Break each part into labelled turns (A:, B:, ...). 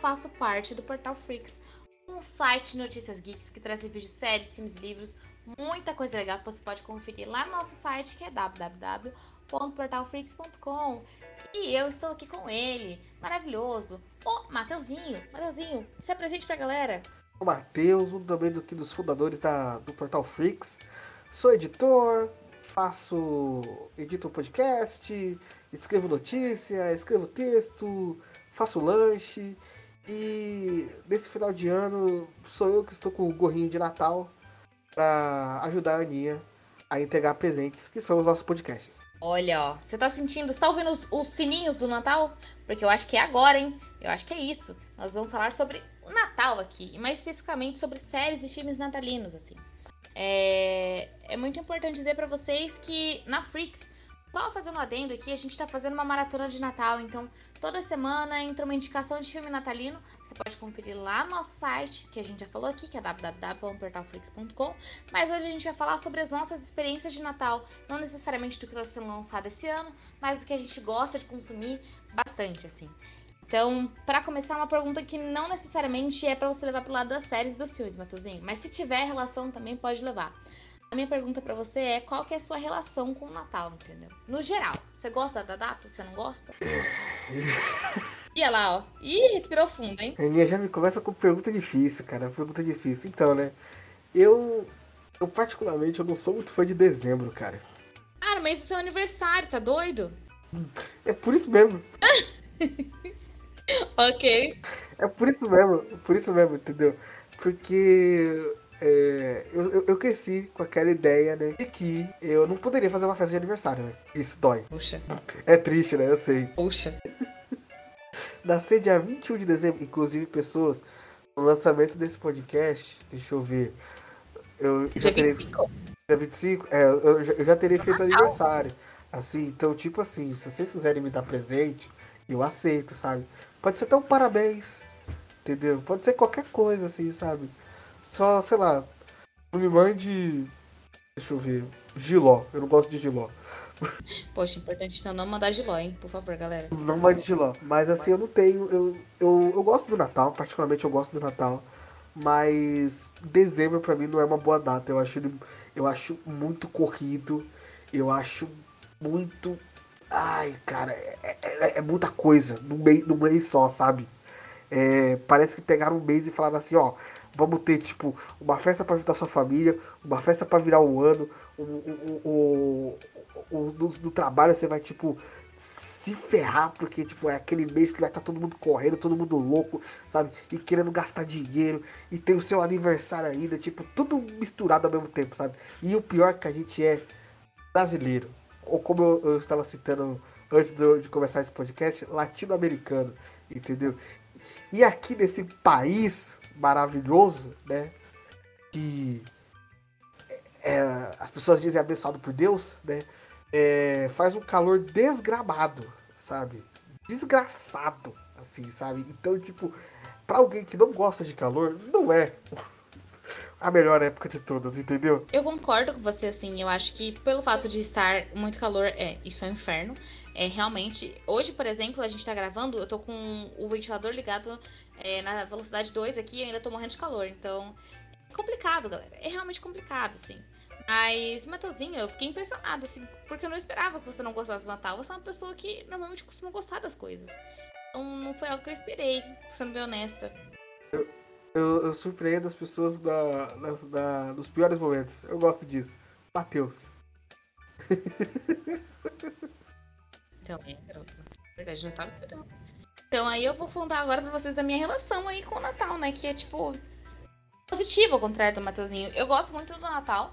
A: faço parte do Portal Freaks, um site de notícias geeks que traz vídeos de séries, filmes, livros, muita coisa legal que você pode conferir lá no nosso site que é www.portalfreaks.com. E eu estou aqui com ele, maravilhoso, o Mateuzinho. Mateuzinho, se apresente pra galera.
B: o Matheus, um também do, dos fundadores da, do Portal Freaks. Sou editor, faço. edito podcast, escrevo notícia, escrevo texto, faço lanche. E nesse final de ano sou eu que estou com o gorrinho de Natal para ajudar a Aninha a entregar presentes, que são os nossos podcasts.
A: Olha, ó, você tá sentindo, você tá ouvindo os, os sininhos do Natal? Porque eu acho que é agora, hein? Eu acho que é isso. Nós vamos falar sobre o Natal aqui, e mais especificamente sobre séries e filmes natalinos, assim. É, é muito importante dizer pra vocês que na Freaks, só fazendo um adendo aqui, a gente tá fazendo uma maratona de Natal, então toda semana entra uma indicação de filme natalino. Você pode conferir lá no nosso site, que a gente já falou aqui, que é www.portalflix.com. Mas hoje a gente vai falar sobre as nossas experiências de Natal, não necessariamente do que está sendo lançado esse ano, mas do que a gente gosta de consumir bastante, assim. Então, pra começar, uma pergunta que não necessariamente é pra você levar pro lado das séries e dos filmes, Matheusinho, mas se tiver relação também pode levar. A minha pergunta pra você é qual que é a sua relação com o Natal, entendeu? No geral, você gosta da data? Você não gosta? E olha lá, ó. Ih, respirou fundo, hein?
B: A Aninha já me começa com pergunta difícil, cara. Pergunta difícil. Então, né? Eu. Eu, particularmente, eu não sou muito fã de dezembro, cara.
A: Cara, mas isso é seu aniversário, tá doido?
B: É por isso mesmo.
A: Ok.
B: É por isso mesmo, por isso mesmo, entendeu? Porque é, eu, eu, cresci com aquela ideia, né? De que eu não poderia fazer uma festa de aniversário, né? Isso dói.
A: Puxa,
B: É triste, né? Eu sei.
A: puxa.
B: Nascer dia 21 de dezembro, inclusive pessoas, no lançamento desse podcast, deixa eu ver. Eu
A: Dia
B: já terei.
A: 25?
B: Dia 25? É, eu, já- eu já terei feito
A: Natal.
B: aniversário. Assim, então, tipo assim, se vocês quiserem me dar presente, eu aceito, sabe? Pode ser até um parabéns, entendeu? Pode ser qualquer coisa, assim, sabe? Só, sei lá, não me mande. Deixa eu ver. Giló. Eu não gosto de giló.
A: Poxa, importante então não mandar giló, hein? Por favor, galera.
B: Não mande giló. Mas assim, eu não tenho. Eu, eu, eu gosto do Natal, particularmente eu gosto do Natal. Mas dezembro pra mim não é uma boa data. Eu acho ele, eu acho muito corrido. Eu acho muito. Ai, cara, é, é- é muita coisa num mês, num mês só, sabe? É, parece que pegaram um mês e falaram assim, ó, vamos ter tipo uma festa pra ajudar sua família, uma festa pra virar o ano, o, o, o, o- o- no, no trabalho você vai tipo se ferrar, porque tipo, é aquele mês que vai estar todo mundo correndo, todo mundo louco, sabe? E querendo gastar dinheiro, e tem o seu aniversário ainda, tipo, tudo misturado ao mesmo tempo, sabe? E o pior é que a gente é brasileiro, ou como eu, eu estava citando antes do- de começar esse podcast, latino-americano, entendeu? E aqui nesse país maravilhoso, né? Que é, as pessoas dizem abençoado por Deus, né? é, faz um calor desgramado, sabe? Desgraçado, assim, sabe? Então, tipo, pra alguém que não gosta de calor, não é a melhor época de todas, entendeu?
A: Eu concordo com você, assim. Eu acho que pelo fato de estar muito calor, é, isso é um inferno. É realmente. Hoje, por exemplo, a gente tá gravando, eu tô com o ventilador ligado é, na velocidade 2 aqui e ainda tô morrendo de calor. Então, é complicado, galera. É realmente complicado, assim. Mas, Matheusinho, eu fiquei impressionada, assim, porque eu não esperava que você não gostasse do Natal. Você é uma pessoa que normalmente costuma gostar das coisas. Então, não foi algo que eu esperei, sendo bem honesta.
B: Eu, eu surpreendo as pessoas da, nas- da- nos piores momentos. Eu gosto disso. Matheus.
A: Então, é, garoto. Verdade, não tava esperando. Então, aí eu vou contar agora pra vocês da minha relação aí com o Natal, né? Que é, tipo, positiva ao contrário do Matheusinho. Eu gosto muito do Natal.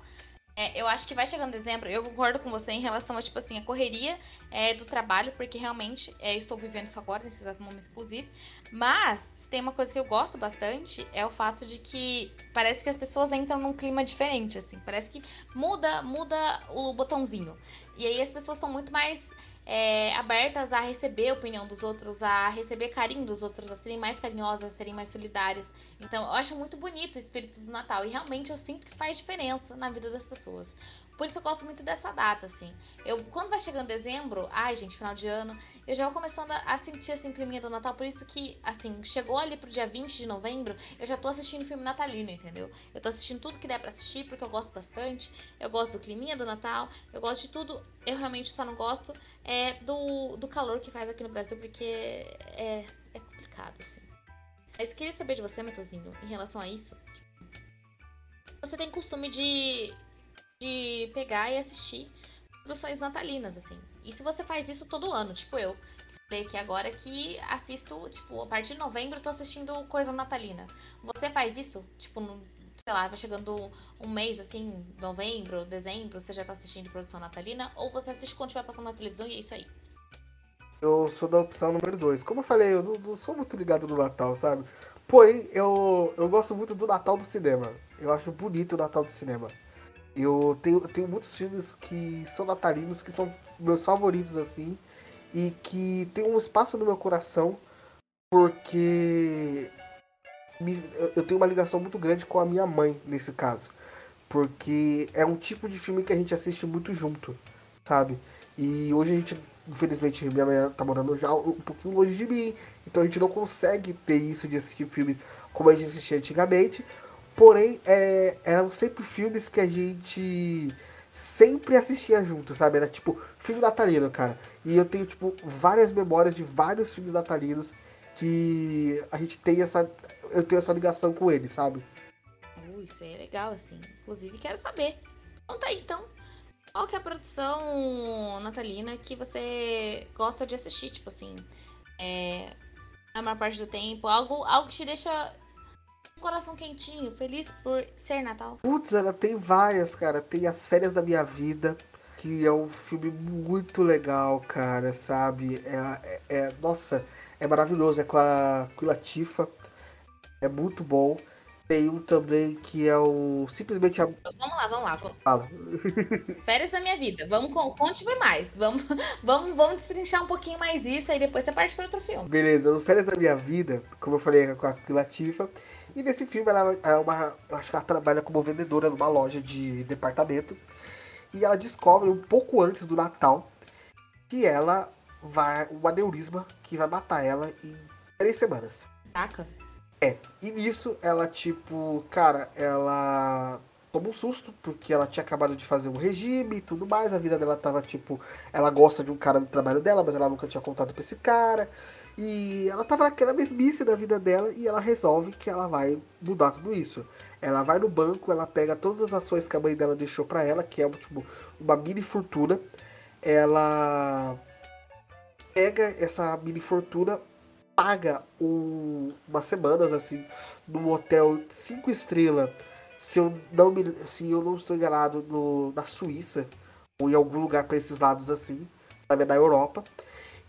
A: É, eu acho que vai chegando dezembro, eu concordo com você em relação a, tipo assim, a correria é, do trabalho, porque realmente é, estou vivendo isso agora, nesse exato momento, inclusive. Mas tem uma coisa que eu gosto bastante, é o fato de que parece que as pessoas entram num clima diferente, assim. Parece que muda, muda o botãozinho. E aí as pessoas estão muito mais é, abertas a receber a opinião dos outros, a receber carinho dos outros, a serem mais carinhosas, a serem mais solidárias. Então, eu acho muito bonito o espírito do Natal e realmente eu sinto que faz diferença na vida das pessoas. Por isso eu gosto muito dessa data, assim. Eu, quando vai chegando dezembro, ai, gente, final de ano, eu já vou começando a sentir, assim, climinha do Natal. Por isso que, assim, chegou ali pro dia 20 de novembro, eu já tô assistindo filme natalino, entendeu? Eu tô assistindo tudo que der pra assistir, porque eu gosto bastante. Eu gosto do climinha do Natal, eu gosto de tudo. Eu realmente só não gosto é, do, do calor que faz aqui no Brasil, porque é, é complicado, assim. Mas queria saber de você, Metozinho, em relação a isso. Você tem costume de de pegar e assistir produções natalinas, assim. E se você faz isso todo ano, tipo eu, falei que agora que assisto, tipo, a partir de novembro eu tô assistindo coisa natalina. Você faz isso? Tipo, no, sei lá, vai chegando um mês, assim, novembro, dezembro, você já tá assistindo produção natalina? Ou você assiste quando estiver passando na televisão e é isso aí?
B: Eu sou da opção número 2. Como eu falei, eu não, não, sou muito ligado no Natal, sabe? Porém, eu, eu gosto muito do Natal do cinema. Eu acho bonito o Natal do cinema. Eu tenho, eu tenho muitos filmes que são natalinos, que são meus favoritos, assim, e que tem um espaço no meu coração, porque me, eu tenho uma ligação muito grande com a minha mãe, nesse caso. Porque é um tipo de filme que a gente assiste muito junto, sabe? E hoje a gente, infelizmente, minha mãe tá morando já um pouquinho longe de mim, então a gente não consegue ter isso de assistir filme como a gente assistia antigamente, Porém, é, eram sempre filmes que a gente sempre assistia junto, sabe? Era tipo filme natalino, cara. E eu tenho, tipo, várias memórias de vários filmes natalinos que a gente tem essa. Eu tenho essa ligação com eles, sabe?
A: Uh, isso aí é legal, assim. Inclusive, quero saber. Conta aí, então. Qual que é a produção natalina que você gosta de assistir? Tipo assim, é, na maior parte do tempo. Algo, algo que te deixa coração quentinho, feliz por ser Natal.
B: Putz, ela tem várias, cara. Tem As Férias da Minha Vida, que é um filme muito legal, cara, sabe? É, é, é nossa, é maravilhoso. É com a, com a Latifa. É muito bom. Tem um também que é o Simplesmente
A: Vamos lá, vamos lá.
B: Fala.
A: Férias da minha vida. Vamos, conte mais. Vamos, vamos, vamos destrinchar um pouquinho mais isso, aí depois você parte para outro filme.
B: Beleza, no Férias da minha vida, como eu falei com a Latifa, e nesse filme ela é uma. Acho que ela trabalha como vendedora numa loja de departamento. E ela descobre um pouco antes do Natal que ela vai. um aneurisma que vai matar ela em três semanas.
A: Taca.
B: É. E nisso ela, tipo, cara, ela toma um susto, porque ela tinha acabado de fazer um regime e tudo mais. A vida dela tava, tipo, ela gosta de um cara do trabalho dela, mas ela nunca tinha contado pra esse cara. E ela tava naquela mesmice da vida dela e ela resolve que ela vai mudar tudo isso. Ela vai no banco, ela pega todas as ações que a mãe dela deixou para ela, que é tipo, uma mini fortuna. Ela pega essa mini fortuna, paga um, umas semanas assim num hotel cinco estrelas, se eu não me, se eu não estou enganado, no, na Suíça ou em algum lugar para esses lados assim, sabe, na Europa.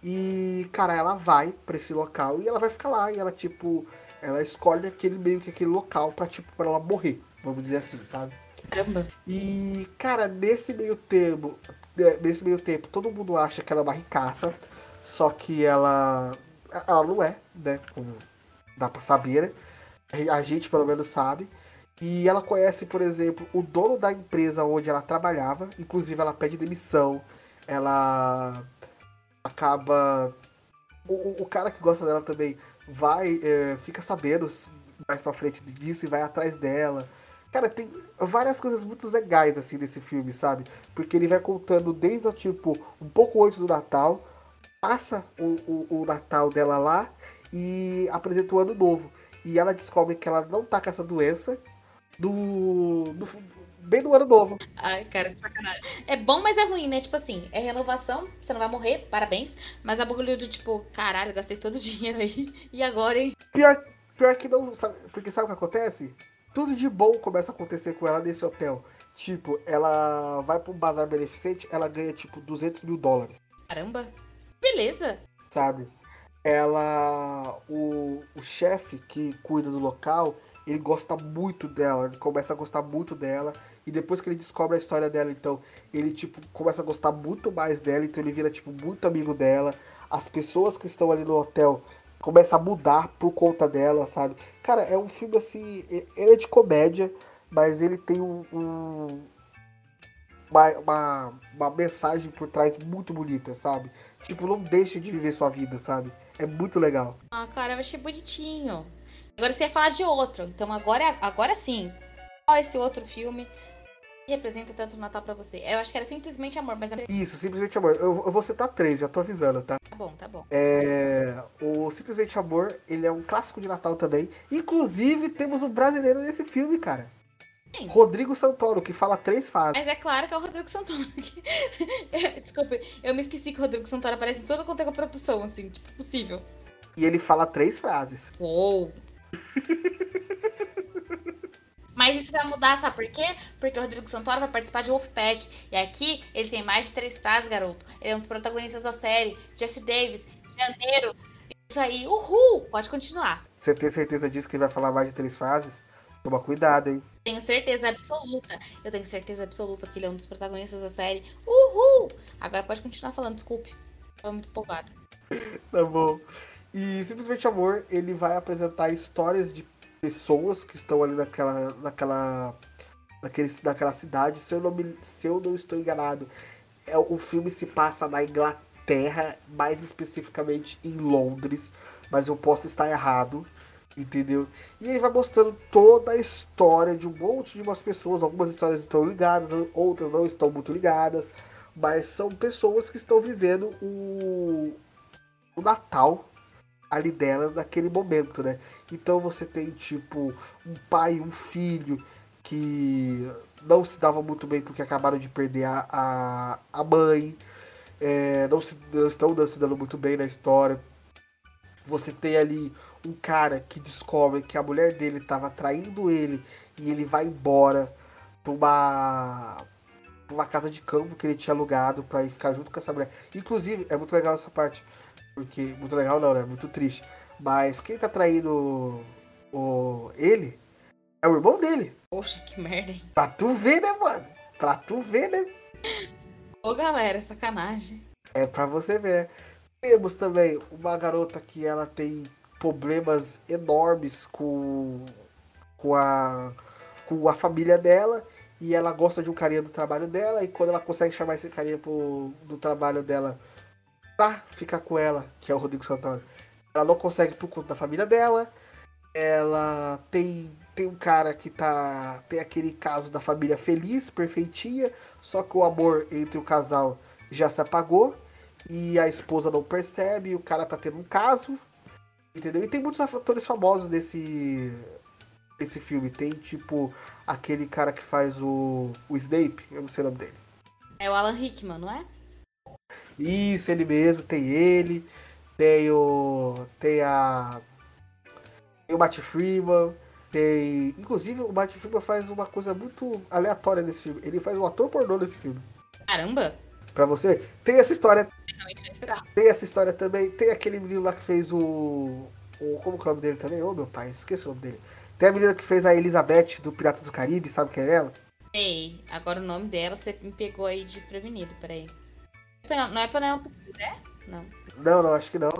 B: E, cara, ela vai para esse local e ela vai ficar lá. E ela, tipo, ela escolhe aquele meio que aquele local pra, tipo, pra ela morrer. Vamos dizer assim, sabe?
A: Caramba.
B: E, cara, nesse meio termo, é, nesse meio tempo, todo mundo acha que ela é uma ricaça. Só que ela. Ela não é, né? Como dá pra saber, né? A gente pelo menos sabe. E ela conhece, por exemplo, o dono da empresa onde ela trabalhava. Inclusive, ela pede demissão. Ela acaba. O, o cara que gosta dela também vai, é, fica sabendo mais pra frente disso e vai atrás dela. Cara, tem várias coisas muito legais assim nesse filme, sabe? Porque ele vai contando desde tipo um pouco antes do Natal, passa o, o, o Natal dela lá e apresenta o ano novo. E ela descobre que ela não tá com essa doença do, do, bem no ano novo.
A: Ai, cara, que sacanagem. É bom, mas é ruim, né? Tipo assim, é renovação, você não vai morrer, parabéns. Mas a bagulho de tipo, caralho, gastei todo o dinheiro aí. E agora, hein?
B: Pior, pior que não, sabe, porque sabe o que acontece? Tudo de bom começa a acontecer com ela nesse hotel. Tipo, ela vai um bazar beneficente, ela ganha tipo 200 mil dólares.
A: Caramba, beleza.
B: Sabe? Ela. O, o chefe que cuida do local, ele gosta muito dela, ele começa a gostar muito dela. E depois que ele descobre a história dela, então, ele, tipo, começa a gostar muito mais dela, então ele vira, tipo, muito amigo dela. As pessoas que estão ali no hotel começam a mudar por conta dela, sabe? Cara, é um filme, assim, ele é de comédia, mas ele tem um, um uma, uma, uma mensagem por trás muito bonita, sabe? Tipo, não deixe de viver sua vida, sabe? É muito legal.
A: Ah, cara, eu achei bonitinho. Agora você ia falar de outro. Então agora, agora sim. Qual é esse outro filme representa tanto o Natal pra você? Eu acho que era simplesmente amor, mas...
B: Isso, simplesmente amor. Eu, eu vou citar três, já tô avisando, tá?
A: Tá bom, tá bom.
B: É, o Simplesmente Amor, ele é um clássico de Natal também. Inclusive, temos um brasileiro nesse filme, cara. Rodrigo Santoro, que fala três fases.
A: Mas é claro que é o Rodrigo Santoro. Desculpa, eu me esqueci que o Rodrigo Santoro aparece em toda quanto é produção, assim, tipo, possível.
B: E ele fala três frases.
A: Uou! Mas isso vai mudar, sabe por quê? Porque o Rodrigo Santoro vai participar de Wolfpack. E aqui ele tem mais de três frases, garoto. Ele é um dos protagonistas da série. Jeff Davis, janeiro. Isso aí, uhul! Pode continuar.
B: Você tem certeza disso que ele vai falar mais de três frases? Toma cuidado, hein?
A: Tenho certeza absoluta. Eu tenho certeza absoluta que ele é um dos protagonistas da série. Uhul! Agora pode continuar falando, desculpe. Tô muito empolgada.
B: Tá bom. E Simplesmente Amor, ele vai apresentar histórias de pessoas que estão ali naquela, naquela, naquele, naquela cidade. Se eu, não me, se eu não estou enganado, é, o filme se passa na Inglaterra, mais especificamente em Londres, mas eu posso estar errado, entendeu? E ele vai mostrando toda a história de um monte de umas pessoas. Algumas histórias estão ligadas, outras não estão muito ligadas, mas são pessoas que estão vivendo o, o Natal ali delas naquele momento, né? Então você tem tipo um pai e um filho que não se davam muito bem porque acabaram de perder a, a, a mãe, é, não, se, não estão se dando muito bem na história. Você tem ali um cara que descobre que a mulher dele estava traindo ele e ele vai embora para uma, uma casa de campo que ele tinha alugado para ir ficar junto com essa mulher. Inclusive, é muito legal essa parte porque. Muito legal não, né? Muito triste. Mas quem tá traindo o, ele é o irmão dele.
A: Poxa, que merda, hein?
B: Pra tu ver, né, mano? Pra tu ver, né?
A: Ô, galera, sacanagem.
B: É pra você ver. Temos também uma garota que ela tem problemas enormes com, com, a, com a família dela. E ela gosta de um carinha do trabalho dela. E quando ela consegue chamar esse carinha pro, do trabalho dela pra ficar com ela, que é o Rodrigo Santoro. Ela não consegue por conta da família dela. Ela tem tem um cara que tá tem aquele caso da família feliz, perfeitinha, só que o amor entre o casal já se apagou e a esposa não percebe, o cara tá tendo um caso, entendeu? E tem muitos atores famosos nesse esse filme. Tem tipo aquele cara que faz o o Snape, eu não sei o nome dele.
A: É o Alan Rickman, não é?
B: Isso, ele mesmo, tem ele, tem o. tem a. Tem o Matt Freeman, tem. Inclusive o Matt Freeman faz uma coisa muito aleatória nesse filme. Ele faz um ator pornô nesse filme.
A: Caramba!
B: Pra você, tem essa história.
A: Esperava.
B: Tem essa história também. Tem aquele menino lá que fez o. o como que é o nome dele também? Ô meu pai, esqueci o nome dele. Tem a menina que fez a Elizabeth do Piratas do Caribe, sabe quem é ela?
A: Ei, agora o nome dela você me pegou aí desprevenido, peraí. Não é Penelope Cruz, é? Não.
B: Não, não, acho que não.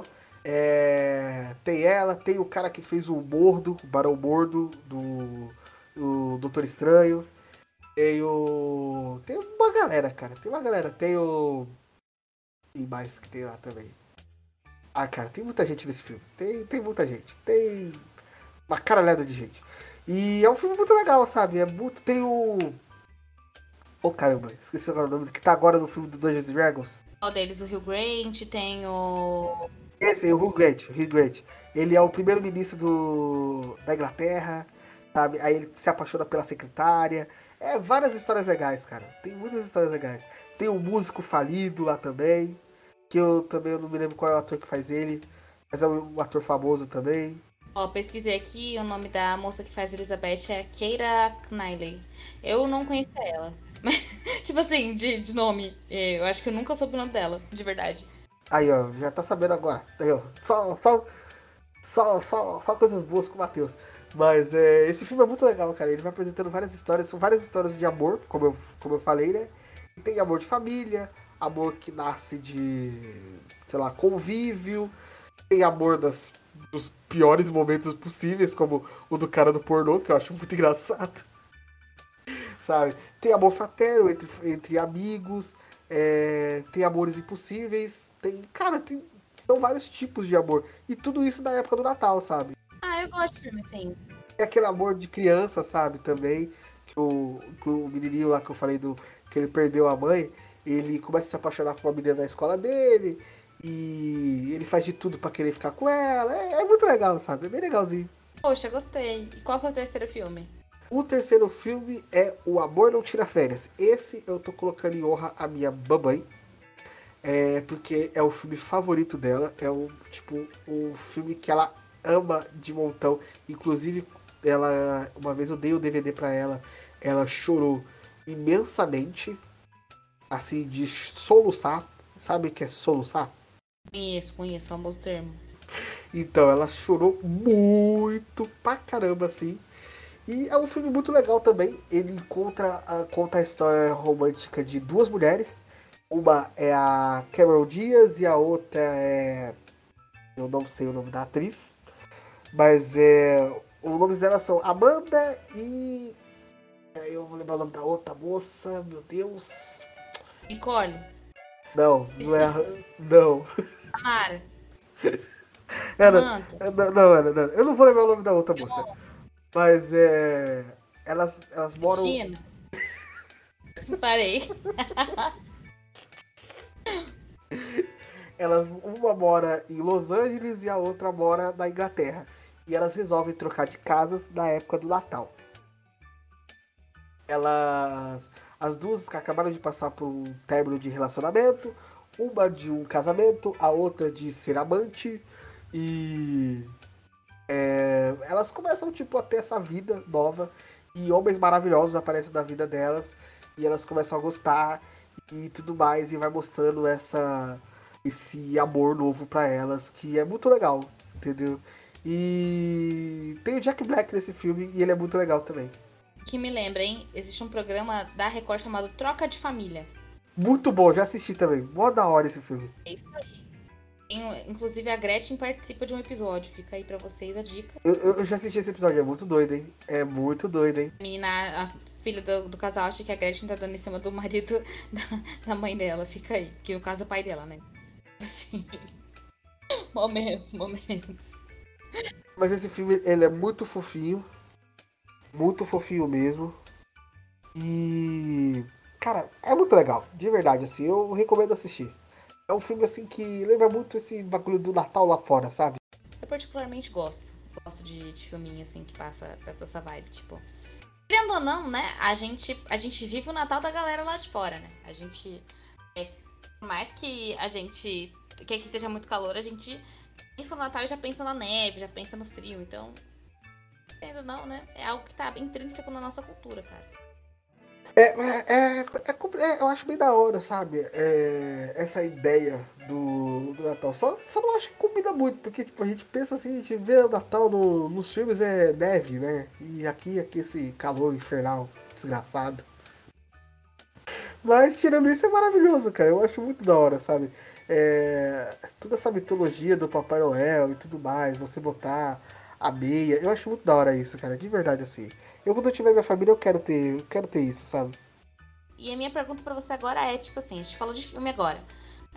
B: É, tem ela, tem o cara que fez o Mordo, o Barão Mordo, do, do Doutor Estranho. Tem o. Tem uma galera, cara. Tem uma galera. Tem o. E mais que tem lá também. Ah, cara, tem muita gente nesse filme. Tem, tem muita gente. Tem uma caralhada de gente. E é um filme muito legal, sabe? É muito. Tem o. Oh caramba, esqueci agora o nome que tá agora no filme do Dungeons Dragons.
A: Qual deles? O Hugh Grant, tem o.
B: Esse, o Hugh Grant, o Hugh Grant. Ele é o primeiro-ministro do... da Inglaterra, sabe? Aí ele se apaixona pela secretária. É várias histórias legais, cara. Tem muitas histórias legais. Tem um músico falido lá também, que eu também eu não me lembro qual é o ator que faz ele, mas é um ator famoso também.
A: Ó, pesquisei aqui o nome da moça que faz Elizabeth é Keira Knightley. Eu não conhecia ela. Tipo assim, de, de nome. Eu acho que eu nunca soube o nome dela, de verdade.
B: Aí, ó, já tá sabendo agora. Aí, ó, só, só, só, só, só coisas boas com o Matheus. Mas é, esse filme é muito legal, cara. Ele vai apresentando várias histórias, são várias histórias de amor, como eu, como eu falei, né? Tem amor de família, amor que nasce de, sei lá, convívio, tem amor das, dos piores momentos possíveis, como o do cara do pornô, que eu acho muito engraçado. Sabe? Tem amor fraterno entre, entre amigos, é, tem amores impossíveis, tem. Cara, tem, são vários tipos de amor. E tudo isso na época do Natal, sabe?
A: Ah, eu gosto de filme assim.
B: É aquele amor de criança, sabe, também. Que o, que o menininho lá que eu falei do. que ele perdeu a mãe, ele começa a se apaixonar por uma menina da escola dele. E ele faz de tudo para querer ficar com ela. É, é muito legal, sabe? É bem legalzinho.
A: Poxa, gostei. E qual que é o terceiro filme?
B: O terceiro filme é O Amor Não Tira Férias. Esse eu tô colocando em honra a minha mamãe. É, porque é o filme favorito dela. É o tipo o filme que ela ama de montão. Inclusive, ela uma vez eu dei o DVD para ela. Ela chorou imensamente. Assim, de soluçar. Sabe o que é soluçar?
A: Conheço, conheço, famoso termo.
B: Então, ela chorou muito pra caramba, assim. E é um filme muito legal também. Ele conta a, conta a história romântica de duas mulheres. Uma é a Cameron Diaz e a outra é. Eu não sei o nome da atriz. Mas é. Os nomes delas são Amanda e. Eu vou lembrar o nome da outra moça, meu Deus.
A: Nicole.
B: Não, não é. Não.
A: Samantha.
B: não, não, era, não. Eu não vou lembrar o nome da outra moça. Mas é. Elas, elas moram.
A: China. Parei.
B: Elas, uma mora em Los Angeles e a outra mora na Inglaterra. E elas resolvem trocar de casas na época do Natal. Elas. As duas acabaram de passar por um término de relacionamento. Uma de um casamento, a outra de ser amante. E. é, elas começam tipo a ter essa vida nova. E homens maravilhosos aparecem na vida delas. E elas começam a gostar e tudo mais. E vai mostrando essa esse amor novo pra elas, que é muito legal, entendeu? E tem o Jack Black nesse filme e ele é muito legal também.
A: Que me lembra, hein? Existe um programa da Record chamado Troca de Família.
B: Muito bom, já assisti também. Mó da hora esse filme.
A: É isso aí. Inclusive a Gretchen participa de um episódio. Fica aí pra vocês a dica.
B: Eu, eu- eu já assisti esse episódio, é muito doido, hein? É muito doido, hein?
A: A menina, a filha do, do casal, acha que a Gretchen tá dando em cima do marido da, da mãe dela. Fica aí. Que no caso é o pai dela, né? Assim. Momentos, momentos.
B: Mas esse filme, ele é muito fofinho. Muito fofinho mesmo. E. Cara, é muito legal. De verdade, assim, eu recomendo assistir. É um filme, assim, que lembra muito esse bagulho do Natal lá fora, sabe?
A: Eu particularmente gosto. Gosto de, de filminho assim que passa, passa essa vibe, tipo. Querendo ou não, né? A gente, a gente vive o Natal da galera lá de fora, né? A gente. É, por mais que a gente. Que esteja muito calor, a gente pensa no Natal e já pensa na neve, já pensa no frio. Então. Ou não, né? É algo que tá intrínseco na nossa cultura, cara.
B: É, é, é, é é, eu acho bem da hora, sabe? É, essa ideia do, do Natal. Só, só não acho que combina muito, porque tipo, a gente pensa assim, a gente vê o Natal no- nos filmes é neve, né? E aqui, aqui esse calor infernal, desgraçado. Mas tirando isso é maravilhoso, cara. Eu acho muito da hora, sabe? É, toda essa mitologia do Papai Noel e tudo mais, você botar a meia, eu acho muito da hora isso, cara. De verdade, assim. Eu quando eu tiver minha família, eu quero ter, eu quero ter isso, sabe?
A: E a minha pergunta pra você agora é, tipo assim, a gente falou de filme agora.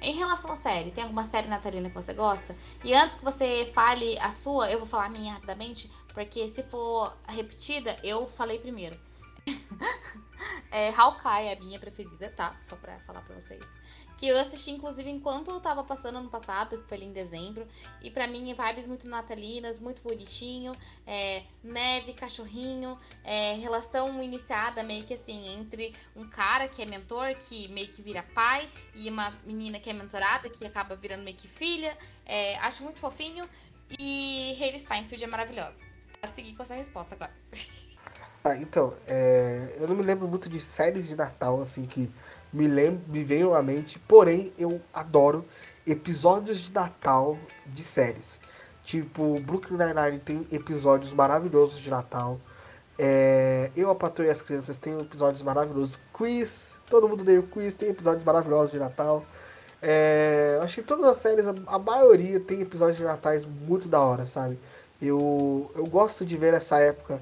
A: Em relação à série, tem alguma série natalina que você gosta? E antes que você fale a sua, eu vou falar a minha rapidamente, porque se for repetida, eu falei primeiro. é, Hawkeye é a minha preferida, tá? Só pra falar pra vocês. Que eu assisti, inclusive, enquanto eu tava passando ano passado, que foi ali em dezembro. E pra mim, vibes muito natalinas, muito bonitinho. É, neve, cachorrinho, é, relação iniciada meio que assim, entre um cara que é mentor, que meio que vira pai, e uma menina que é mentorada, que acaba virando meio que filha. É, acho muito fofinho. E Hayley Steinfeld é maravilhosa. Vou seguir com essa resposta agora.
B: Ah, então, é, eu não me lembro muito de séries de Natal, assim, que me, lembro, me veio à mente, porém eu adoro episódios de Natal de séries. Tipo, Brooklyn Nine-Nine tem episódios maravilhosos de Natal. É, eu, a Patrulha e as Crianças tem episódios maravilhosos. Quiz, todo mundo deu Quiz, tem episódios maravilhosos de Natal. É, acho que todas as séries, a, a maioria tem episódios de natais muito da hora, sabe? Eu, eu gosto de ver essa época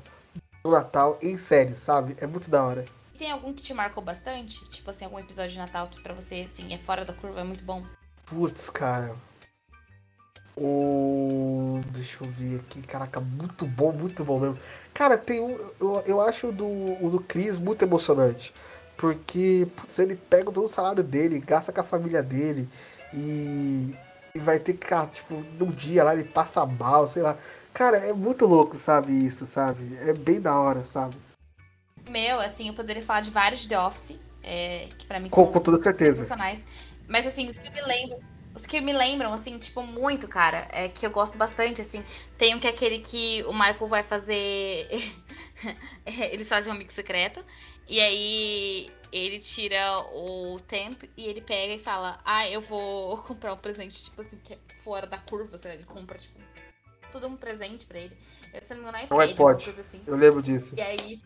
B: do Natal em série, sabe? É muito da hora.
A: Tem algum que te marcou bastante? Tipo assim, algum episódio de Natal que pra você, assim, é fora da curva, é muito bom?
B: Putz, cara. O. Deixa eu ver aqui. Caraca, muito bom, muito bom mesmo. Cara, tem um. Eu, eu acho do, o do Chris muito emocionante. Porque, putz, ele pega todo o salário dele, gasta com a família dele e, e vai ter que, tipo, num dia lá ele passa mal, sei lá. Cara, é muito louco, sabe, isso, sabe? É bem da hora, sabe?
A: Meu, assim, eu poderia falar de vários The Office, é, que pra mim
B: Com,
A: são
B: com toda certeza.
A: Mas assim, os que eu me lembro. Os que me lembram, assim, tipo, muito, cara, é que eu gosto bastante, assim. Tem um que é aquele que o Michael vai fazer. Eles fazem um amigo secreto. E aí ele tira o tempo e ele pega e fala: Ah, eu vou comprar um presente, tipo assim, que é fora da curva, sei lá, ele compra, tipo, tudo um presente pra ele. Eu se não me engano,
B: Um
A: iPad, alguma
B: iPod.
A: assim.
B: Eu lembro disso.
A: E aí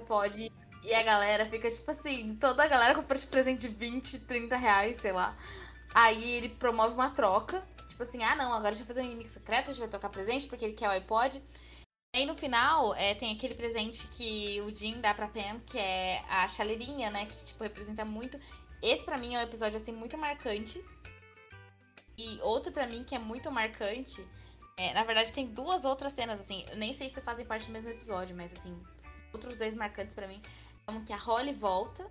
A: pode. E a galera fica tipo assim, toda a galera compra de presente de 20, 30 reais, sei lá. Aí ele promove uma troca. Tipo assim, ah não, agora a gente vai fazer um inimigo secreto, a gente vai trocar presente porque ele quer o iPod. Aí no final é, tem aquele presente que o Jim dá pra Pam, que é a chaleirinha, né? Que tipo, representa muito. Esse pra mim é um episódio assim muito marcante. E outro pra mim que é muito marcante. É, na verdade, tem duas outras cenas, assim. Eu nem sei se fazem parte do mesmo episódio, mas assim, outros dois marcantes pra mim. Um que a Holly volta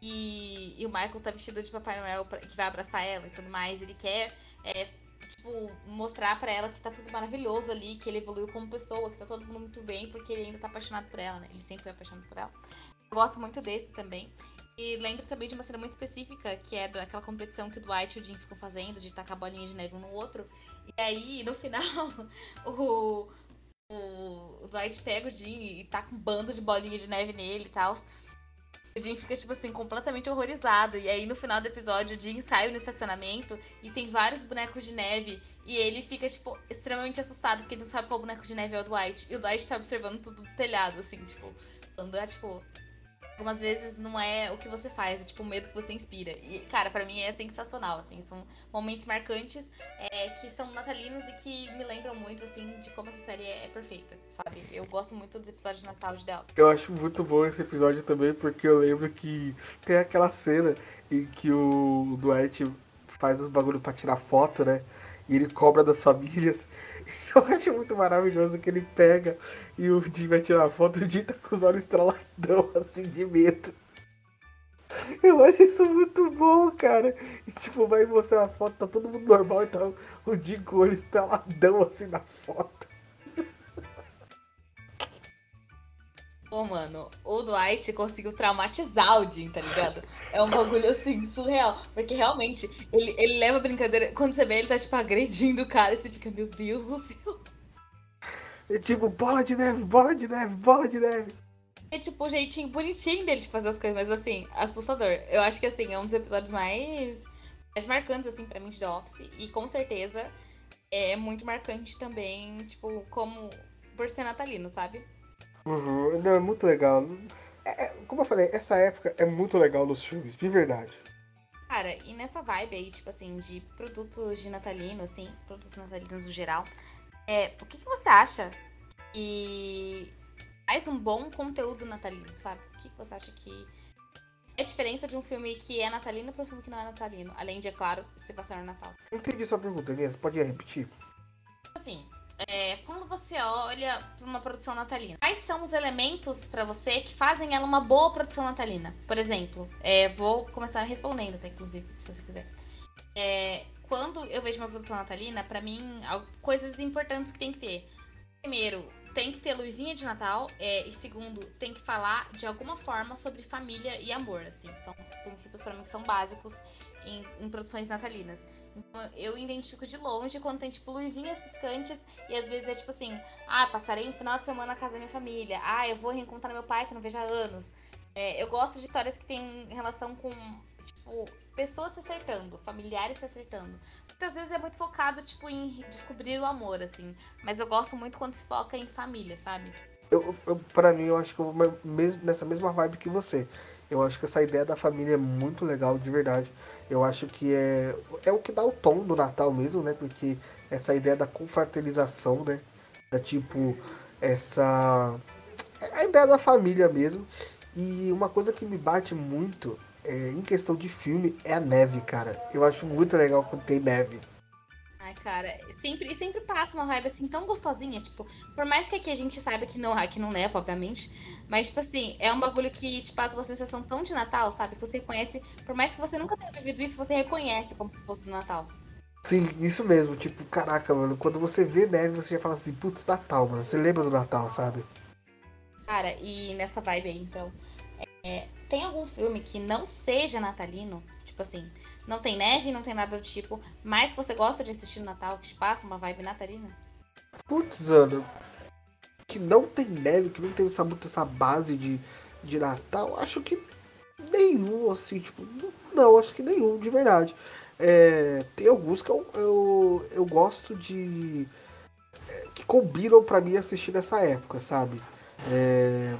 A: e, e o Michael tá vestido de Papai Noel pra- que vai abraçar ela e tudo mais. Ele quer, é, tipo, mostrar pra ela que tá tudo maravilhoso ali, que ele evoluiu como pessoa, que tá todo mundo muito bem, porque ele ainda tá apaixonado por ela, né? Ele sempre foi apaixonado por ela. Eu gosto muito desse também. E lembro também de uma cena muito específica, que é daquela competição que o Dwight e o Jim ficam fazendo, de tacar bolinha de neve um no outro. E aí, no final, o, o, Dwight pega o Jim e taca um bando de bolinha de neve nele e tal. O Jim fica, tipo assim, completamente horrorizado. E aí, no final do episódio, o Jim sai no estacionamento e tem vários bonecos de neve. E ele fica, tipo, extremamente assustado, porque ele não sabe qual boneco de neve é o Dwight. E o Dwight tá observando tudo do telhado, assim, tipo, falando, ah, tipo, algumas vezes não é o que você faz, é tipo o medo que você inspira. E, cara, pra mim é sensacional, assim, são momentos marcantes é, que são natalinos e que me lembram muito, assim, de como essa série é, é perfeita, sabe? Eu gosto muito dos episódios de Natal de Office.
B: Eu acho muito bom esse episódio também, porque eu lembro que tem aquela cena em que o Dwight faz os bagulho pra tirar foto, né? E ele cobra das famílias. Eu acho muito maravilhoso que ele pega e o Jim vai tirar a foto, o Jim tá com os olhos estraladão, assim, de medo. Eu acho isso muito bom, cara. E tipo, vai mostrar a foto, tá todo mundo normal e tá o Jim com o olho estraladão, assim, na foto.
A: Pô, mano, o Dwight conseguiu traumatizar o Jim, tá ligado? É um bagulho assim, surreal. Porque realmente, ele, ele leva a brincadeira. Quando você vê, ele tá, tipo, agredindo o cara e você fica, meu Deus do céu.
B: E tipo, bola de neve, bola de neve, bola de neve.
A: É tipo o jeitinho bonitinho dele de fazer as coisas, mas assim, assustador. Eu acho que assim, é um dos episódios mais, mais marcantes, assim, pra mim de The Office. E com certeza é muito marcante também, tipo, como por ser natalino, sabe?
B: Uhum, não, é muito legal. É- é- como eu falei, essa época é muito legal nos filmes, de verdade.
A: Cara, e nessa vibe aí, tipo assim, de produtos de natalino, assim, produtos natalinos no geral, é, o que, que você acha que faz um bom conteúdo natalino, sabe? O que, que você acha que é a diferença de um filme que é natalino para um filme que não é natalino? Além de, é claro, se passar no Natal.
B: Entendi sua pergunta, Inês. Pode repetir?
A: Assim, é, quando você olha para uma produção natalina, quais são os elementos para você que fazem ela uma boa produção natalina? Por exemplo, é, vou começar respondendo, tá? Inclusive, se você quiser. É, quando eu vejo uma produção natalina, pra mim, coisas importantes que tem que ter. Primeiro, tem que ter luzinha de Natal. é, e segundo, tem que falar de alguma forma sobre família e amor. Assim, são princípios pra mim que são básicos em, em produções natalinas. Então, eu identifico de longe quando tem, tipo, luzinhas piscantes e às vezes é tipo assim: ah, passarei um final de semana na casa da minha família. Ah, eu vou reencontrar meu pai que não vejo há anos. É, eu gosto de histórias que têm relação com, tipo, pessoas se acertando, familiares se acertando. Muitas vezes é muito focado, tipo, em descobrir o amor, assim. Mas eu gosto muito quando se foca em família, sabe?
B: Eu, eu, pra mim, eu acho que eu vou me- mesmo, nessa mesma vibe que você. Eu acho que essa ideia da família é muito legal, de verdade. Eu acho que é, é o que dá o tom do Natal mesmo, né? Porque essa ideia da confraternização, né? Da tipo, essa. é a ideia da família mesmo. E uma coisa que me bate muito é, em questão de filme é a neve, cara. Eu acho muito legal quando tem neve.
A: Ai, cara, sempre, sempre passa uma vibe assim tão gostosinha, tipo, por mais que aqui a gente saiba que não, que não neva, obviamente, mas, tipo assim, é um bagulho que te passa uma sensação tão de Natal, sabe? Que você conhece, por mais que você nunca tenha vivido isso, você reconhece como se fosse do Natal.
B: Sim, isso mesmo, tipo, caraca, mano, quando você vê neve, você já fala assim, putz, Natal, mano, você lembra do Natal, sabe?
A: Cara, e nessa vibe aí, então, é, tem algum filme que não seja natalino, tipo assim, não tem neve, não tem nada do tipo, mas você gosta de assistir no Natal, que te passa uma vibe natalina?
B: Putz, Ana, que não tem neve, que não tem essa, muito essa base de, de Natal, acho que nenhum, assim, tipo, não, acho que nenhum, de verdade. É, tem alguns que eu, eu, eu gosto de. É, que combinam para mim assistir nessa época, sabe? É,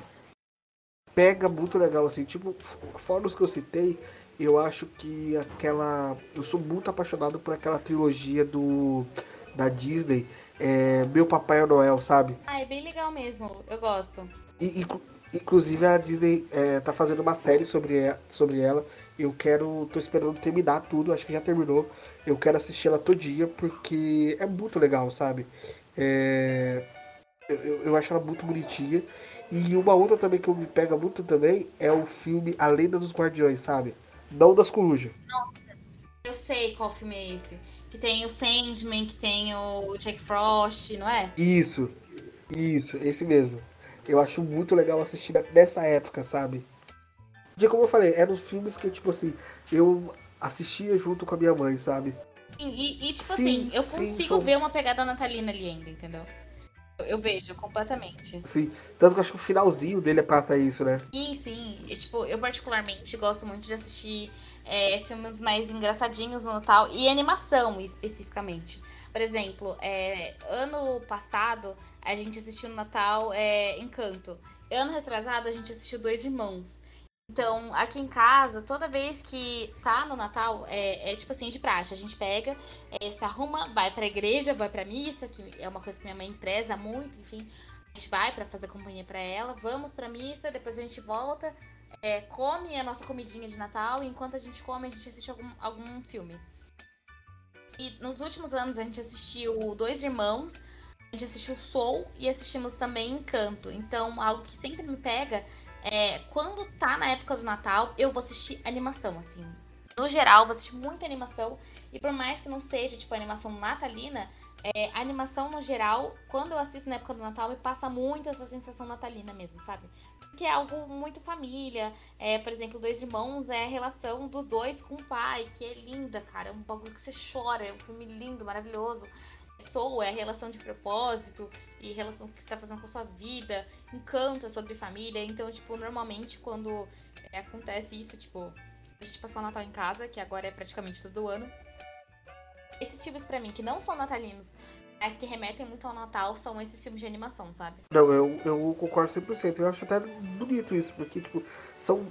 B: pega muito legal, assim, tipo, fora os que eu citei, eu acho que aquela. Eu sou muito apaixonado por aquela trilogia do da Disney, é, Meu Papai Noel, sabe?
A: Ah, é bem legal mesmo, eu gosto.
B: E, inclusive a Disney é, tá fazendo uma série sobre, sobre ela. Eu quero. tô esperando terminar tudo, acho que já terminou. Eu quero assistir ela todo dia porque é muito legal, sabe? É, eu, eu acho ela muito bonitinha. E uma outra também que me pega muito também é o filme A Lenda dos Guardiões, sabe? Não das corujas.
A: Nossa, eu sei qual filme é esse. Que tem o Sandman, que tem o Jack Frost, não é?
B: Isso, isso, esse mesmo. Eu acho muito legal assistir nessa época, sabe? De como eu falei, eram filmes que, tipo assim, eu assistia junto com a minha mãe, sabe?
A: E, e tipo sim, assim, eu consigo sim, ver uma pegada natalina ali ainda, entendeu? Eu vejo completamente.
B: Sim. Tanto que eu acho que o finalzinho dele passa isso, né?
A: Sim, sim. E, tipo, eu particularmente gosto muito de assistir é, filmes mais engraçadinhos no Natal e animação especificamente. Por exemplo, é, ano passado a gente assistiu no Natal é, Encanto. Ano retrasado a gente assistiu Dois Irmãos. Então, aqui em casa, toda vez que tá no Natal, é, é tipo assim, de praxe. A gente pega, é, se arruma, vai pra igreja, vai pra missa, que é uma coisa que minha mãe preza muito, enfim. A gente vai para fazer companhia para ela, vamos pra missa, depois a gente volta, é, come a nossa comidinha de Natal, e enquanto a gente come, a gente assiste algum, algum filme. E nos últimos anos a gente assistiu Dois Irmãos, a gente assistiu Soul e assistimos também Encanto. Então, algo que sempre me pega é, quando tá na época do Natal, eu vou assistir animação, assim. No geral, vou assistir muita animação. E por mais que não seja, tipo, animação natalina, é, a animação no geral, quando eu assisto na época do Natal, me passa muito essa sensação natalina mesmo, sabe? Que é algo muito família. É, por exemplo, Dois Irmãos é a relação dos dois com o pai, que é linda, cara. É um bagulho que você chora, é um filme lindo, maravilhoso. Soul é a relação de propósito e relação que você está fazendo com a sua vida, encanta sobre família. Então, tipo, normalmente quando é, acontece isso, tipo, a gente passar o Natal em casa, que agora é praticamente todo ano. Esses filmes para mim que não são natalinos, mas que remetem muito ao Natal, são esses filmes de animação, sabe?
B: Não, eu, eu concordo 100%. Eu acho até bonito isso, porque, tipo, são.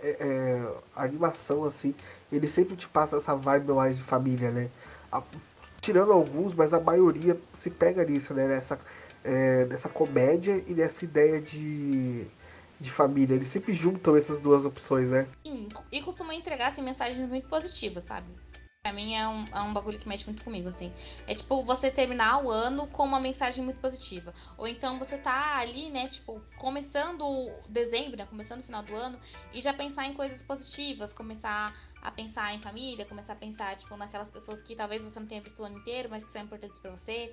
B: É, é, animação, assim, ele sempre te passa essa vibe mais de família, né? A, tirando alguns, mas a maioria se pega nisso, né? Nessa, é, nessa comédia e nessa ideia de, de família. Eles sempre juntam essas duas opções, né?
A: Sim, e costumam entregar assim, mensagens muito positivas, sabe? Pra mim é um, é um bagulho que mexe muito comigo, assim. É tipo você terminar o ano com uma mensagem muito positiva. Ou então você tá ali, né, tipo, começando dezembro, né, começando o final do ano, e já pensar em coisas positivas, começar a pensar em família, começar a pensar, tipo, naquelas pessoas que talvez você não tenha visto o ano inteiro, mas que são importantes para você.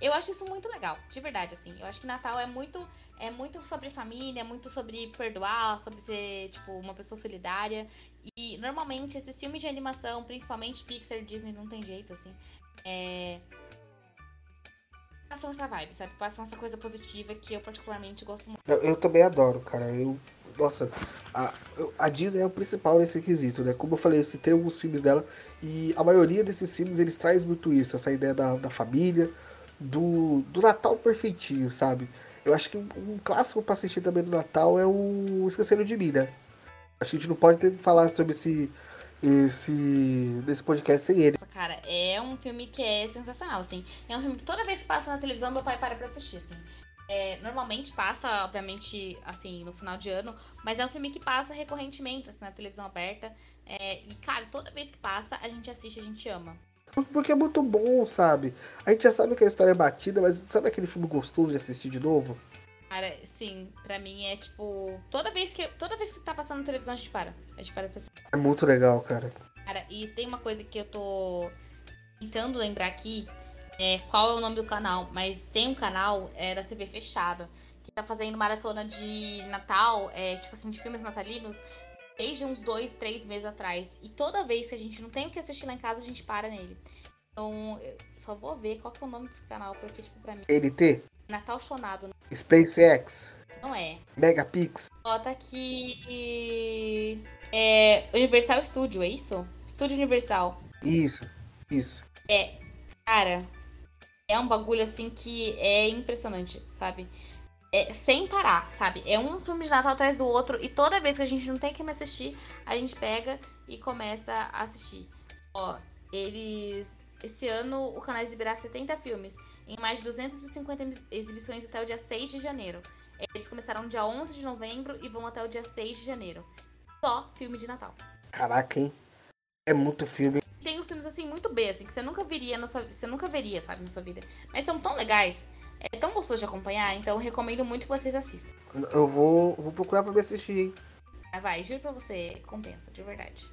A: Eu acho isso muito legal, de verdade, assim. Eu acho que Natal é muito, é muito sobre família, é muito sobre perdoar, sobre ser, tipo, uma pessoa solidária. E normalmente esses filmes de animação, principalmente Pixar, Disney, não tem jeito, assim. É. Passam essa vibe, sabe? Passam essa coisa positiva que eu particularmente gosto muito.
B: Eu, eu também adoro, cara. Eu nossa, a, a Disney é o principal nesse quesito, né? Como eu falei, eu citei alguns filmes dela e a maioria desses filmes eles traz muito isso, essa ideia da, da família, do, do Natal perfeitinho, sabe? Eu acho que um, um clássico pra assistir também do Natal é o Esquecendo de Mim, né? A gente não pode ter falar sobre esse, esse desse podcast sem ele.
A: Cara, é um filme que é sensacional, assim. É um filme que toda vez que passa na televisão, meu pai para pra assistir, assim. É, normalmente passa, obviamente, assim, no final de ano, mas é um filme que passa recorrentemente, assim, na televisão aberta. É, e, cara, toda vez que passa, a gente assiste, a gente ama.
B: Porque é muito bom, sabe? A gente já sabe que a história é batida, mas sabe aquele filme gostoso de assistir de novo?
A: Cara, sim, pra mim é tipo. Toda vez que, toda vez que tá passando na televisão, a gente para. A gente para pra.
B: É muito legal, cara.
A: Cara, e tem uma coisa que eu tô tentando lembrar aqui. É, qual é o nome do canal? Mas tem um canal é, da TV fechada que tá fazendo maratona de Natal, é, tipo assim, de filmes natalinos, desde uns dois, três meses atrás. E toda vez que a gente não tem o que assistir lá em casa, a gente para nele. Então, eu só vou ver qual que é o nome desse canal, porque, tipo, pra mim.
B: NT?
A: Natal Chonado.
B: SpaceX?
A: Não é.
B: Megapix?
A: Bota aqui. É. Universal Studio, é isso? Estúdio Universal.
B: Isso, isso.
A: É. Cara, é um bagulho assim que é impressionante, sabe? É, sem parar, sabe? É um filme de Natal atrás do outro e toda vez que a gente não tem que me assistir, a gente pega e começa a assistir. Ó, eles. Esse ano o canal exibirá 70 filmes em mais de 250 exibições até o dia 6 de janeiro. Eles começaram no dia 11 de novembro e vão até o dia 6 de janeiro. Só filme de Natal.
B: Caraca, hein? É muito filme.
A: Tem uns filmes assim muito B, assim, que você nunca viria na sua, você nunca veria, sabe, na sua vida. Mas são tão legais, é tão gostoso de acompanhar, então eu recomendo muito que vocês assistam.
B: Eu vou, vou procurar pra me assistir, hein?
A: Ah, vai, juro pra você, compensa, de verdade.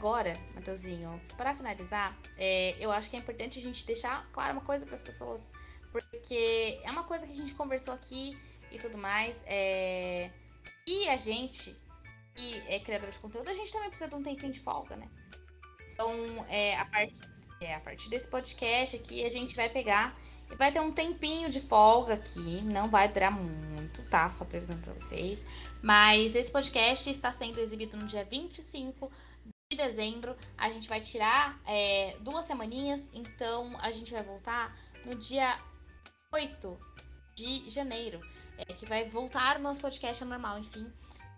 A: Agora, Matheusinho, para finalizar, é, eu acho que é importante a gente deixar claro uma coisa para as pessoas, porque é uma coisa que a gente conversou aqui e tudo mais, é, e a gente, que é criador de conteúdo, a gente também precisa de um tempinho de folga, né? Então, é, a, part... é, a partir desse podcast aqui, a gente vai pegar e vai ter um tempinho de folga aqui, não vai durar muito, tá? Só previsão para vocês. Mas esse podcast está sendo exibido no dia 25 de dezembro. A gente vai tirar é, duas semaninhas, então a gente vai voltar no dia 8 de janeiro, é, que vai voltar o nosso podcast normal, enfim.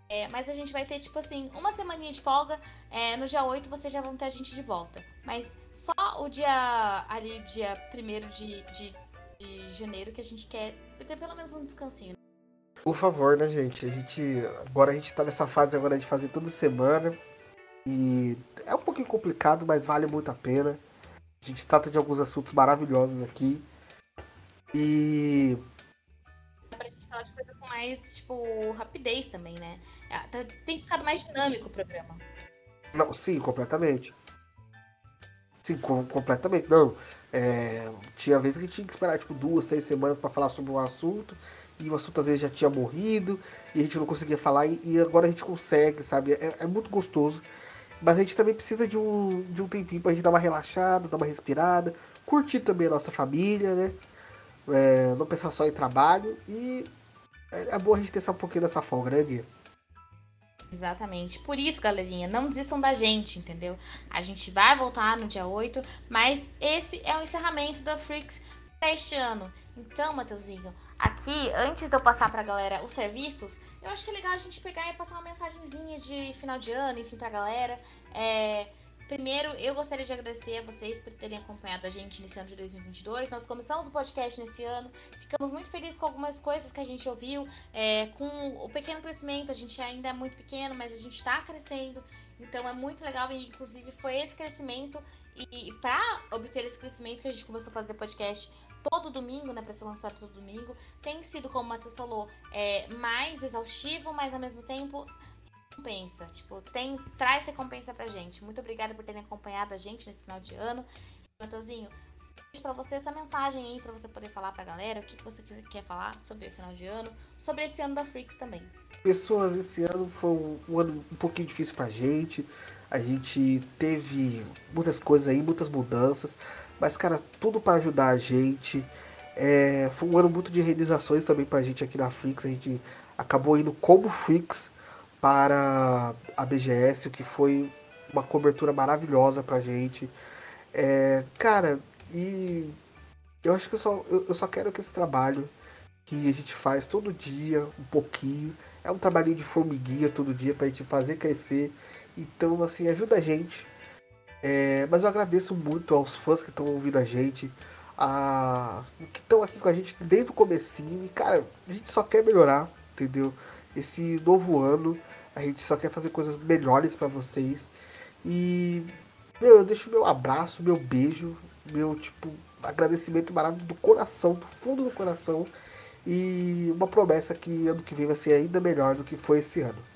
A: É, mas a gente vai ter, tipo assim, uma semaninha de folga. É, no dia 8 vocês já vão ter a gente de volta. Mas só o dia ali, dia 1 de, de, de janeiro, que a gente quer ter pelo menos um descansinho.
B: Por favor, né, gente? A gente. Agora a gente tá nessa fase agora de fazer toda semana. E é um pouquinho complicado, mas vale muito a pena. A gente trata de alguns assuntos maravilhosos aqui. E
A: pra gente falar de coisa com mais, tipo, rapidez também, né? É, tá- Tem ficado mais dinâmico o programa.
B: Não, sim, completamente. Sim, com- completamente. Não, é, tinha vezes que tinha que esperar tipo duas, três semanas para falar sobre um assunto e o assunto às vezes já tinha morrido e a gente não conseguia falar e, e agora a gente consegue, sabe? É, é muito gostoso. Mas a gente também precisa de um, de um tempinho pra gente dar uma relaxada, dar uma respirada, curtir também a nossa família, né? É, não pensar só em trabalho e é, é bom a gente ter essa- um pouquinho dessa folga, né, Bia?
A: Exatamente. Por isso, galerinha, não desistam da gente, entendeu? A gente vai voltar no dia 8, mas esse é o encerramento da Freaks pra este ano. Então, Matheusinho, aqui, antes de eu passar pra galera os serviços, eu acho que é legal a gente pegar e passar uma mensagenzinha de final de ano, enfim, pra galera. É, Primeiro, eu gostaria de agradecer a vocês por terem acompanhado a gente nesse ano de 2022. Nós começamos o podcast nesse ano, ficamos muito felizes com algumas coisas que a gente ouviu, é, com o pequeno crescimento. A gente ainda é muito pequeno, mas a gente está crescendo, então é muito legal. E inclusive foi esse crescimento e, e para obter esse crescimento que a gente começou a fazer podcast todo domingo, né, para ser lançado todo domingo, tem sido, como o Matheus falou, é, mais exaustivo, mas ao mesmo tempo recompensa. Tipo, tem, traz recompensa pra gente. Muito obrigada por terem acompanhado a gente nesse final de ano. Matheusinho, pra você essa mensagem aí pra você poder falar pra galera o que, você quer- quer falar sobre o final de ano, sobre esse ano da Freaks também.
B: Pessoas, esse ano foi um, um ano um pouquinho difícil pra gente. A gente teve muitas coisas aí, muitas mudanças. Mas, cara, tudo para ajudar a gente. É, foi um ano muito de realizações também pra gente aqui na Flix. A gente acabou indo como Flix para a BGS, o que foi uma cobertura maravilhosa pra gente. É, cara, e eu acho que eu só, eu, eu só quero que esse trabalho que a gente faz todo dia, um pouquinho, é um trabalhinho de formiguinha todo dia pra gente fazer crescer. Então, assim, ajuda a gente. É, mas eu agradeço muito aos fãs que estão ouvindo a gente, a, que estão aqui com a gente desde o comecinho. E, cara, a gente só quer melhorar, entendeu? Esse novo ano, a gente só quer fazer coisas melhores para vocês. E, meu, eu deixo meu abraço, meu beijo, meu, tipo, agradecimento maravilhoso do coração, do fundo do coração. E uma promessa que ano que vem vai ser ainda melhor do que foi esse ano.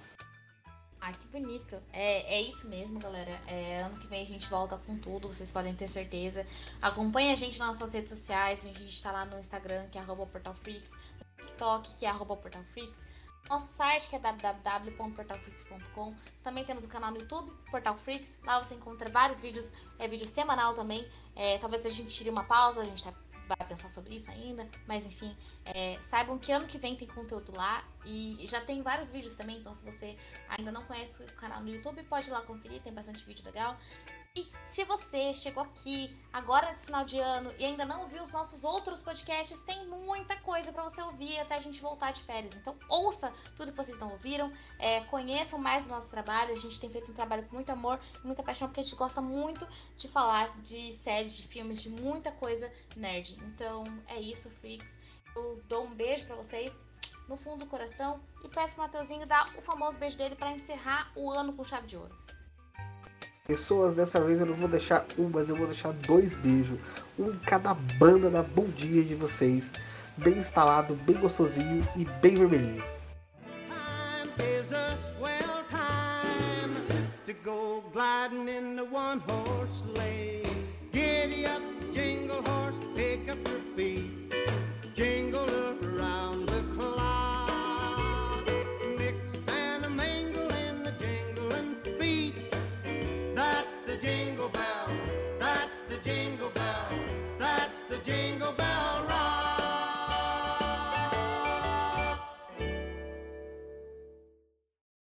A: Ai, que bonito. É, é isso mesmo, galera. É, ano que vem a gente volta com tudo, vocês podem ter certeza. Acompanhe a gente nas nossas redes sociais. A gente está lá no Instagram, que é portalfreaks, no TikTok, que é portalfreaks. Nosso site, que é www.portalfreaks.com. Também temos o canal no YouTube, Portal Freaks. Lá você encontra vários vídeos, é vídeo semanal também. É, talvez a gente tire uma pausa, a gente tá vai pensar sobre isso ainda, mas enfim, é, saibam que ano que vem tem conteúdo lá e já tem vários vídeos também, então se você ainda não conhece o canal no YouTube, pode ir lá conferir, tem bastante vídeo legal. E se você chegou aqui agora nesse final de ano e ainda não ouviu os nossos outros podcasts, tem muita coisa para você ouvir até a gente voltar de férias. Então ouça tudo que vocês não ouviram, é, conheçam mais do nosso trabalho. A gente tem feito um trabalho com muito amor e muita paixão porque a gente gosta muito de falar de séries, de filmes, de muita coisa nerd. Então é isso, freaks. Eu dou um beijo para vocês no fundo do coração e peço pro Mateuzinho dar o famoso beijo dele para encerrar o ano com chave de ouro.
B: Pessoas, dessa vez eu não vou deixar um, mas eu vou deixar dois beijos. Um em cada banda da bundinha de vocês. Bem instalado, bem gostosinho e bem vermelhinho. Time